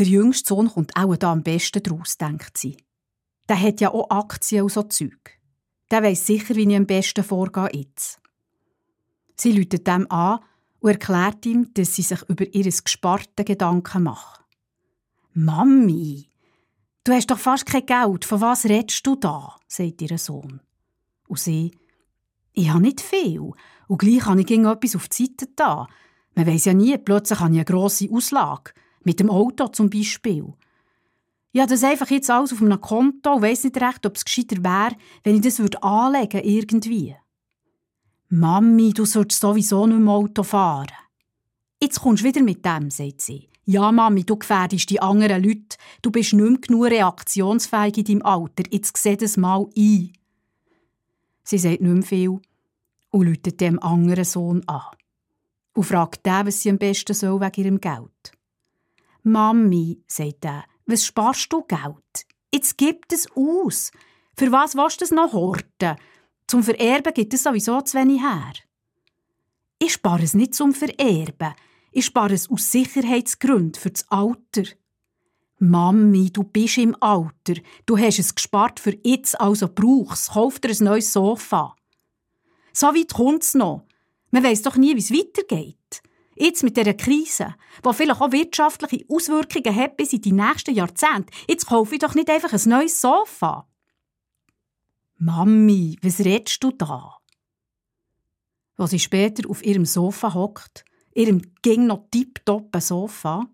Der jüngste Sohn kommt auch da am besten draus, denkt sie. Der hat ja auch Aktien und so Zeug. Der weiss sicher, wie ich am besten vorgehe jetzt. Sie läutet dem an und erklärt ihm, dass sie sich über ihr gesparte Gedanken macht. Mami, du hast doch fast kein Geld, von was redest du da? sagt ihr Sohn. Und sie, ich habe nicht viel. Und gleich habe ich etwas auf die Seite da. Man weiss ja nie, plötzlich habe ich eine grosse Auslage. Mit dem Auto zum Beispiel. Ja, das einfach jetzt alles auf einem Konto und weiss nicht recht, ob es gescheiter wäre, wenn ich das würde anlegen irgendwie. Mami, du sollst sowieso nicht mehr Auto fahren. Jetzt kommst du wieder mit dem, sagt sie. Ja, Mami, du gefährdest die anderen Leute. Du bist nicht mehr genug reaktionsfähig in deinem Alter. Jetzt seh das mal ein. Sie sagt nicht mehr viel und läutet dem anderen Sohn an. Und fragt den, was sie am besten soll wegen ihrem Geld. Mami, sagt er, was sparst du Geld? Jetzt gib es aus. Für was willst du es noch horten? Zum Vererben gibt es sowieso zu wenig her. Ich spare es nicht zum Vererben. Ich spare es aus Sicherheitsgründen für das Alter. Mami, du bist im Alter. Du hast es gespart für jetzt, also brauch's. Kauf dir ein neues Sofa. So weit kommt's noch. Man weiss doch nie, wie es weitergeht. Jetzt mit dieser Krise, die vielleicht auch wirtschaftliche Auswirkungen hat bis in die nächsten Jahrzehnte. Jetzt kaufe ich doch nicht einfach ein neues Sofa. Mami, was redest du da? Als sie später auf ihrem Sofa hockt, ihrem ging noch tipptoppen Sofa,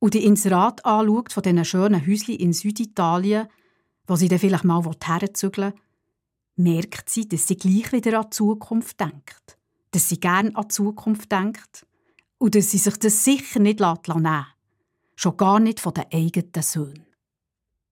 und die Inserat anschaut von diesen schönen Häuschen in Süditalien, wo sie dann vielleicht mal herzügeln merkt sie, dass sie gleich wieder an die Zukunft denkt. Dass sie gern an die Zukunft denkt. Und dass sie sich das sicher nicht nehmen lässt. Schon gar nicht von den eigenen Söhnen.